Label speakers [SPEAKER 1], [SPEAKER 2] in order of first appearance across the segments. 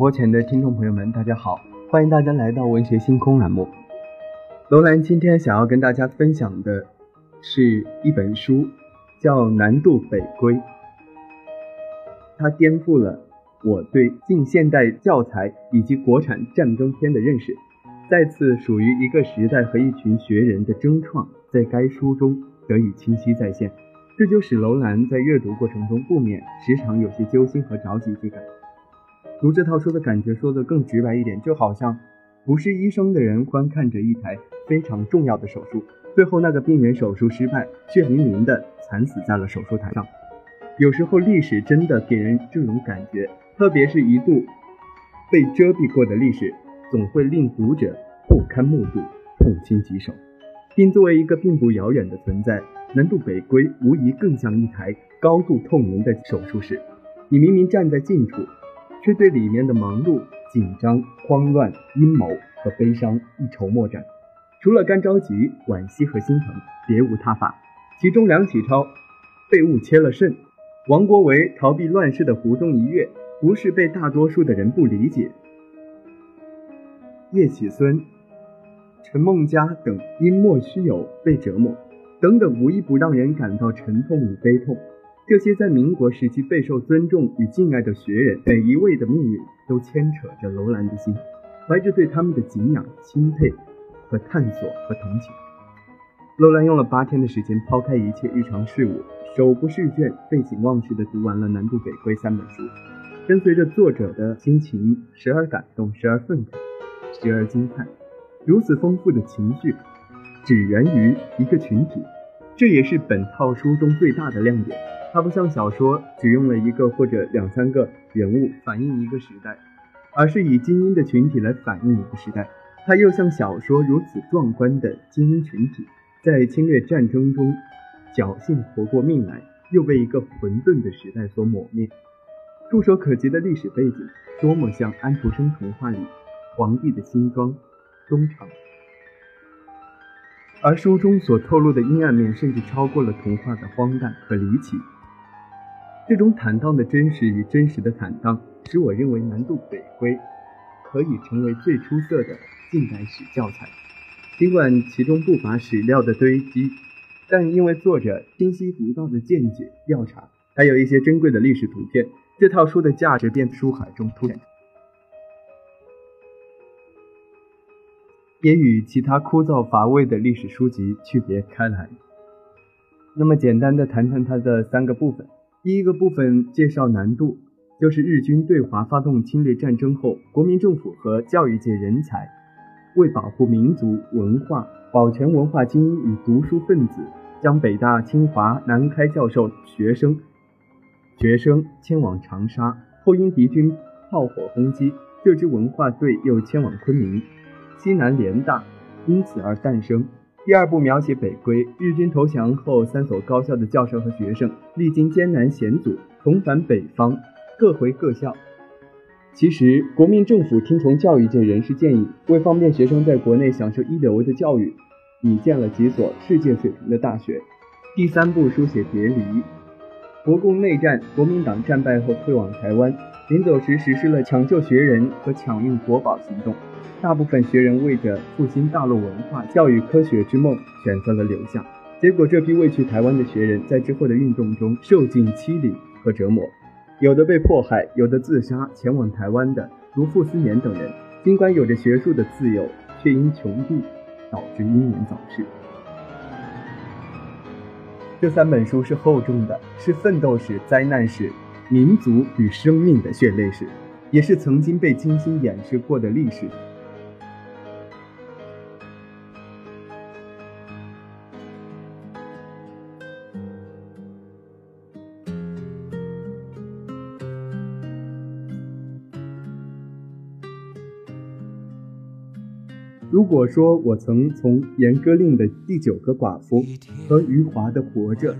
[SPEAKER 1] 播前的听众朋友们，大家好，欢迎大家来到文学星空栏目。楼兰今天想要跟大家分享的是一本书，叫《南渡北归》，它颠覆了我对近现代教材以及国产战争片的认识，再次属于一个时代和一群学人的争创，在该书中得以清晰再现。这就使楼兰在阅读过程中不免时常有些揪心和着急之感。读这套书的感觉说的更直白一点，就好像不是医生的人观看着一台非常重要的手术，最后那个病人手术失败，血淋淋的惨死在了手术台上。有时候历史真的给人这种感觉，特别是一度被遮蔽过的历史，总会令读者不堪目睹，痛心疾首。并作为一个并不遥远的存在，南渡北归无疑更像一台高度透明的手术室。你明明站在近处。却对里面的忙碌、紧张、慌乱、阴谋和悲伤一筹莫展，除了干着急、惋惜和心疼，别无他法。其中，梁启超被误切了肾，王国维逃避乱世的湖中一跃，不是被大多数的人不理解。叶启孙、陈梦家等因莫须有被折磨，等等，无一不让人感到沉痛与悲痛。这些在民国时期备受尊重与敬爱的学人，每一位的命运都牵扯着楼兰的心，怀着对他们的敬仰、钦佩和探索和同情。楼兰用了八天的时间，抛开一切日常事务，手不释卷、废寝忘食地读完了《南渡北归》三本书，跟随着作者的心情，时而感动，时而愤慨，时而惊叹。如此丰富的情绪，只源于一个群体，这也是本套书中最大的亮点。它不像小说，只用了一个或者两三个人物反映一个时代，而是以精英的群体来反映一个时代。它又像小说如此壮观的精英群体，在侵略战争中侥幸活过命来，又被一个混沌的时代所抹灭。触手可及的历史背景，多么像安徒生童话里皇帝的新装东厂。而书中所透露的阴暗面，甚至超过了童话的荒诞和离奇。这种坦荡的真实与真实的坦荡，使我认为《南渡北归》可以成为最出色的近代史教材。尽管其中不乏史料的堆积，但因为作者清晰独到的见解调查，还有一些珍贵的历史图片，这套书的价值便书海中凸显，也与其他枯燥乏味的历史书籍区别开来。那么，简单的谈谈它的三个部分。第一个部分介绍难度，就是日军对华发动侵略战争后，国民政府和教育界人才为保护民族文化、保全文化精英与读书分子，将北大、清华、南开教授学生学生迁往长沙，后因敌军炮火轰击，这支文化队又迁往昆明、西南联大，因此而诞生。第二部描写北归，日军投降后，三所高校的教授和学生历经艰难险阻，重返北方，各回各校。其实，国民政府听从教育界人士建议，为方便学生在国内享受一流的教育，拟建了几所世界水平的大学。第三部书写别离，国共内战，国民党战败后退往台湾，临走时实施了抢救学人和抢运国宝行动。大部分学人为着复兴大陆文化、教育、科学之梦，选择了留下。结果，这批未去台湾的学人在之后的运动中受尽欺凌和折磨，有的被迫害，有的自杀。前往台湾的，如傅斯年等人，尽管有着学术的自由，却因穷地导致英年早逝。这三本书是厚重的，是奋斗史、灾难史、民族与生命的血泪史，也是曾经被精心掩饰过的历史。如果说我曾从严歌苓的《第九个寡妇》和余华的《活着》，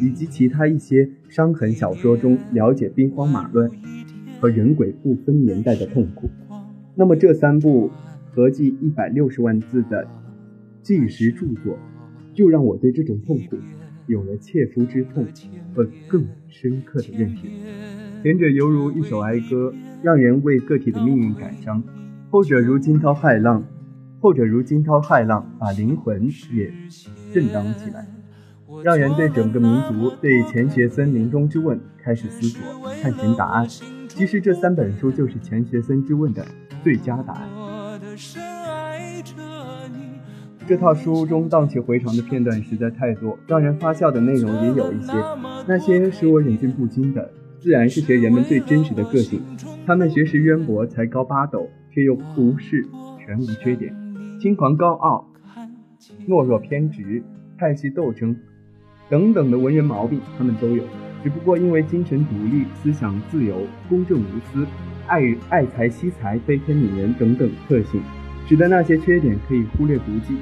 [SPEAKER 1] 以及其他一些伤痕小说中了解兵荒马乱和人鬼不分年代的痛苦，那么这三部合计一百六十万字的纪实著作，就让我对这种痛苦有了切肤之痛和更深刻的认识。前者犹如一首哀歌，让人为个体的命运感伤；后者如惊涛骇浪，后者如惊涛骇浪，把灵魂也震荡起来，让人对整个民族、对钱学森临终之问开始思索、探寻答案。其实这三本书就是钱学森之问的最佳答案。这套书中荡气回肠的片段实在太多，让人发笑的内容也有一些。那些使我忍俊不禁的，自然是学人们最真实的个性。他们学识渊博，才高八斗，却又不是全无缺点。轻狂高傲、懦弱偏执、派系斗争等等的文人毛病，他们都有。只不过因为精神独立、思想自由、公正无私、爱爱财惜财、悲天悯人等等特性。使得那些缺点可以忽略不计，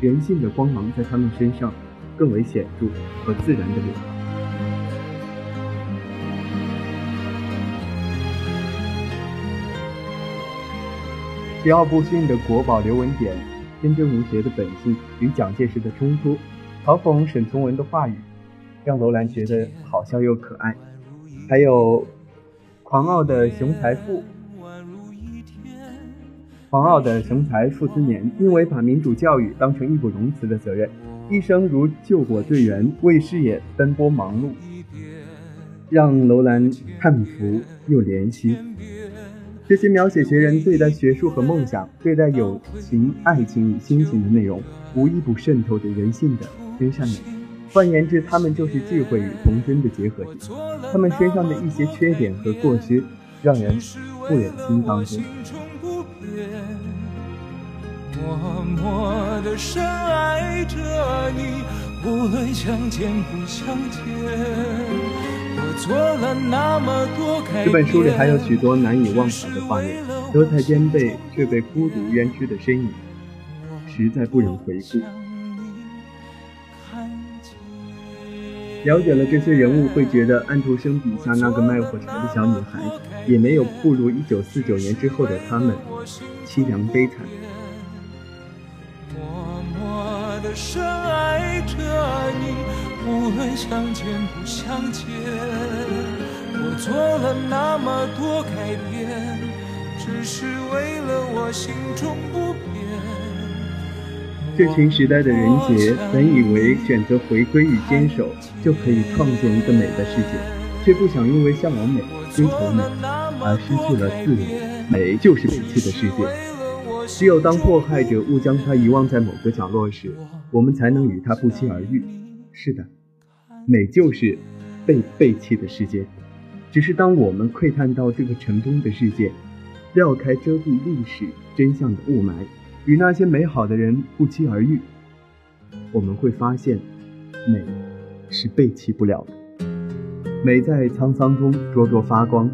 [SPEAKER 1] 人性的光芒在他们身上更为显著和自然的流淌。桀骜不驯的国宝刘文典，天真无邪的本性与蒋介石的冲突，嘲讽沈从文的话语，让楼兰觉得好笑又可爱。还有狂傲的熊才富。狂傲的雄才傅斯年，因为把民主教育当成义不容辞的责任，一生如救火队员，为事业奔波忙碌，让楼兰叹服又怜惜。这些描写学人对待学术和梦想、对待友情、爱情与亲情的内容，无一不渗透着人性的真善美。换言之，他们就是智慧与童真的结合体。他们身上的一些缺点和过失，让人不忍心当真。默默的深爱着你，无论相见不相见。我做了那么多改。这本书里还有许多难以忘怀的画面，德才兼备却被孤独冤屈的身影，实在不忍回顾。了解了这些人物，会觉得安徒生笔下那个卖火柴的小女孩，也没有不如一九四九年之后的他们凄凉悲惨。默默的深爱着你，无论相见不相见。我做了那么多改变，只是为了我心中不变。这群时代的人杰，本以为选择回归与坚守，就可以创建一个美的世界，却不想因为向往美、追求美，而失去了自由。美就是悲戚的世界。只有当迫害者误将它遗忘在某个角落时，我们才能与它不期而遇。是的，美就是被背弃的世界。只是当我们窥探到这个尘封的世界，撩开遮蔽历史真相的雾霾，与那些美好的人不期而遇，我们会发现，美是背弃不了的。美在沧桑中灼灼发光，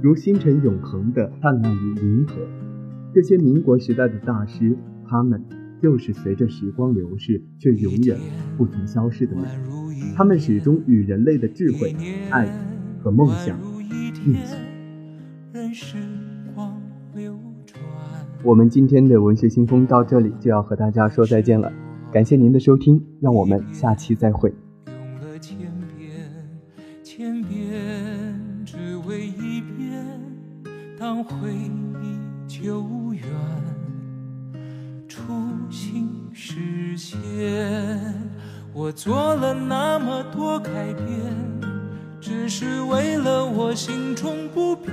[SPEAKER 1] 如星辰永恒的灿烂于银河。这些民国时代的大师，他们就是随着时光流逝却永远不曾消失的美。他们始终与人类的智慧、爱和梦想并行。我们今天的文学新风到这里就要和大家说再见了，感谢您的收听，让我们下期再会。当回忆久远，初心实现。我做了那么多改变，只是为了我心中不变。